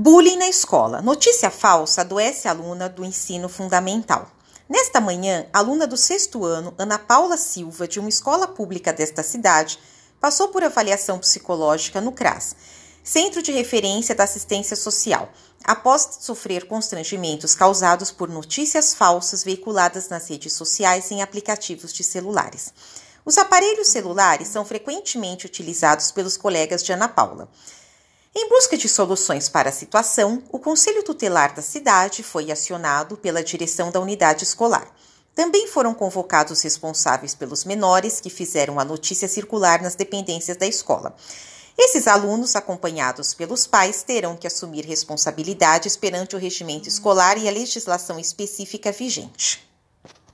Bullying na escola. Notícia falsa adoece aluna do ensino fundamental. Nesta manhã, aluna do sexto ano, Ana Paula Silva, de uma escola pública desta cidade, passou por avaliação psicológica no CRAS, Centro de Referência da Assistência Social, após sofrer constrangimentos causados por notícias falsas veiculadas nas redes sociais em aplicativos de celulares. Os aparelhos celulares são frequentemente utilizados pelos colegas de Ana Paula. Em busca de soluções para a situação, o Conselho Tutelar da cidade foi acionado pela direção da unidade escolar. Também foram convocados responsáveis pelos menores que fizeram a notícia circular nas dependências da escola. Esses alunos, acompanhados pelos pais, terão que assumir responsabilidades perante o regimento escolar e a legislação específica vigente.